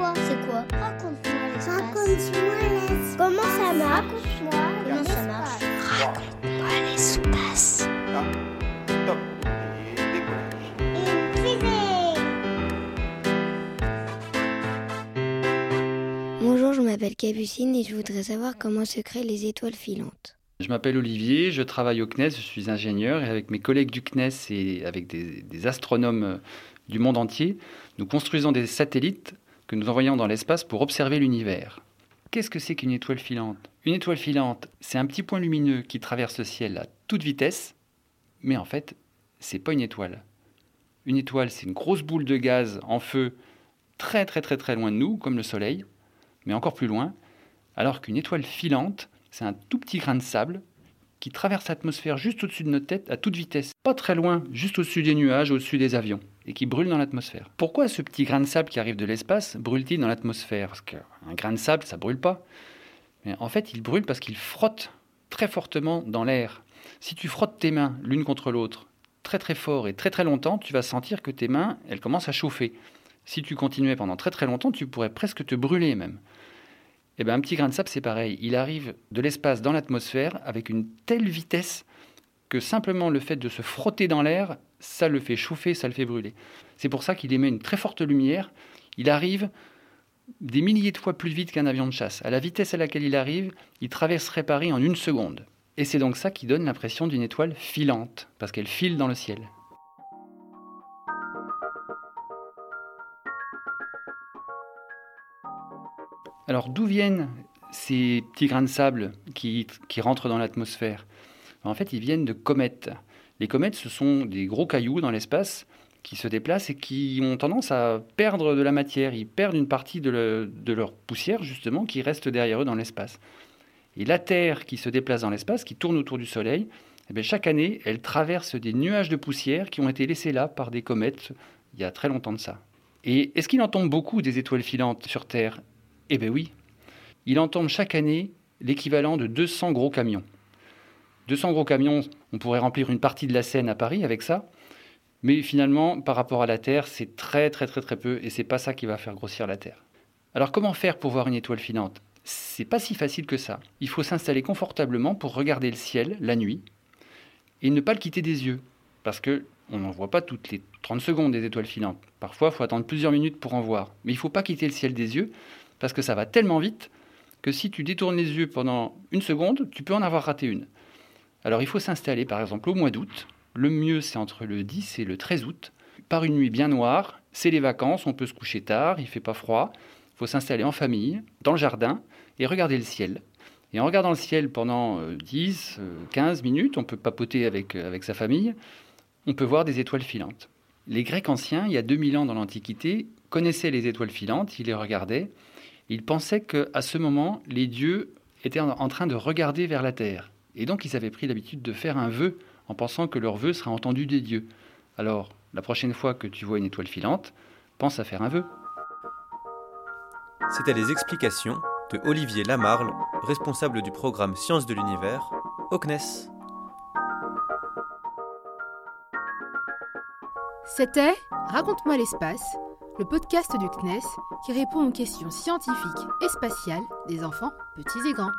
quoi C'est quoi Raconte-moi l'espace. Raconte-moi l'espace. Comment ça marche Raconte-moi Comment ça marche Raconte-moi l'espace. Top. Bonjour, je m'appelle Capucine et je voudrais savoir comment se créent les étoiles filantes. Je m'appelle Olivier, je travaille au CNES, je suis ingénieur et avec mes collègues du CNES et avec des, des astronomes euh, du monde entier, nous construisons des satellites que nous envoyons dans l'espace pour observer l'univers. Qu'est-ce que c'est qu'une étoile filante? Une étoile filante, c'est un petit point lumineux qui traverse le ciel à toute vitesse, mais en fait, c'est pas une étoile. Une étoile, c'est une grosse boule de gaz en feu très très très très loin de nous, comme le Soleil, mais encore plus loin, alors qu'une étoile filante, c'est un tout petit grain de sable qui traverse l'atmosphère juste au-dessus de notre tête à toute vitesse, pas très loin, juste au-dessus des nuages, au-dessus des avions, et qui brûle dans l'atmosphère. Pourquoi ce petit grain de sable qui arrive de l'espace brûle-t-il dans l'atmosphère? Parce qu'un grain de sable, ça brûle pas. Mais en fait, il brûle parce qu'il frotte très fortement dans l'air. Si tu frottes tes mains l'une contre l'autre très très fort et très très longtemps, tu vas sentir que tes mains, elles commencent à chauffer. Si tu continuais pendant très très longtemps, tu pourrais presque te brûler même. Eh bien, un petit grain de sable, c'est pareil. Il arrive de l'espace dans l'atmosphère avec une telle vitesse que simplement le fait de se frotter dans l'air, ça le fait chauffer, ça le fait brûler. C'est pour ça qu'il émet une très forte lumière. Il arrive des milliers de fois plus vite qu'un avion de chasse. À la vitesse à laquelle il arrive, il traverserait Paris en une seconde. Et c'est donc ça qui donne l'impression d'une étoile filante, parce qu'elle file dans le ciel. Alors d'où viennent ces petits grains de sable qui, qui rentrent dans l'atmosphère? En fait, ils viennent de comètes. Les comètes, ce sont des gros cailloux dans l'espace qui se déplacent et qui ont tendance à perdre de la matière. Ils perdent une partie de, le- de leur poussière, justement, qui reste derrière eux dans l'espace. Et la Terre qui se déplace dans l'espace, qui tourne autour du Soleil, eh chaque année, elle traverse des nuages de poussière qui ont été laissés là par des comètes il y a très longtemps de ça. Et est-ce qu'il en tombe beaucoup des étoiles filantes sur Terre? Eh bien oui. Il en tombe chaque année l'équivalent de 200 gros camions. 200 gros camions, on pourrait remplir une partie de la Seine à Paris avec ça. Mais finalement, par rapport à la Terre, c'est très très très très peu et c'est pas ça qui va faire grossir la Terre. Alors comment faire pour voir une étoile filante? C'est pas si facile que ça. Il faut s'installer confortablement pour regarder le ciel la nuit et ne pas le quitter des yeux parce que on n'en voit pas toutes les 30 secondes des étoiles filantes. Parfois, il faut attendre plusieurs minutes pour en voir. Mais il ne faut pas quitter le ciel des yeux parce que ça va tellement vite que si tu détournes les yeux pendant une seconde, tu peux en avoir raté une. Alors il faut s'installer par exemple au mois d'août. Le mieux c'est entre le 10 et le 13 août. Par une nuit bien noire, c'est les vacances, on peut se coucher tard, il fait pas froid. Il faut s'installer en famille, dans le jardin, et regarder le ciel. Et en regardant le ciel pendant euh, 10, euh, 15 minutes, on peut papoter avec, euh, avec sa famille, on peut voir des étoiles filantes. Les Grecs anciens, il y a 2000 ans dans l'Antiquité, connaissaient les étoiles filantes, ils les regardaient, ils pensaient qu'à ce moment, les dieux étaient en en train de regarder vers la terre. Et donc, ils avaient pris l'habitude de faire un vœu en pensant que leur vœu serait entendu des dieux. Alors, la prochaine fois que tu vois une étoile filante, pense à faire un vœu. C'était les explications de Olivier Lamarle, responsable du programme Sciences de l'univers au CNES. C'était Raconte-moi l'espace, le podcast du CNES qui répond aux questions scientifiques et spatiales des enfants petits et grands.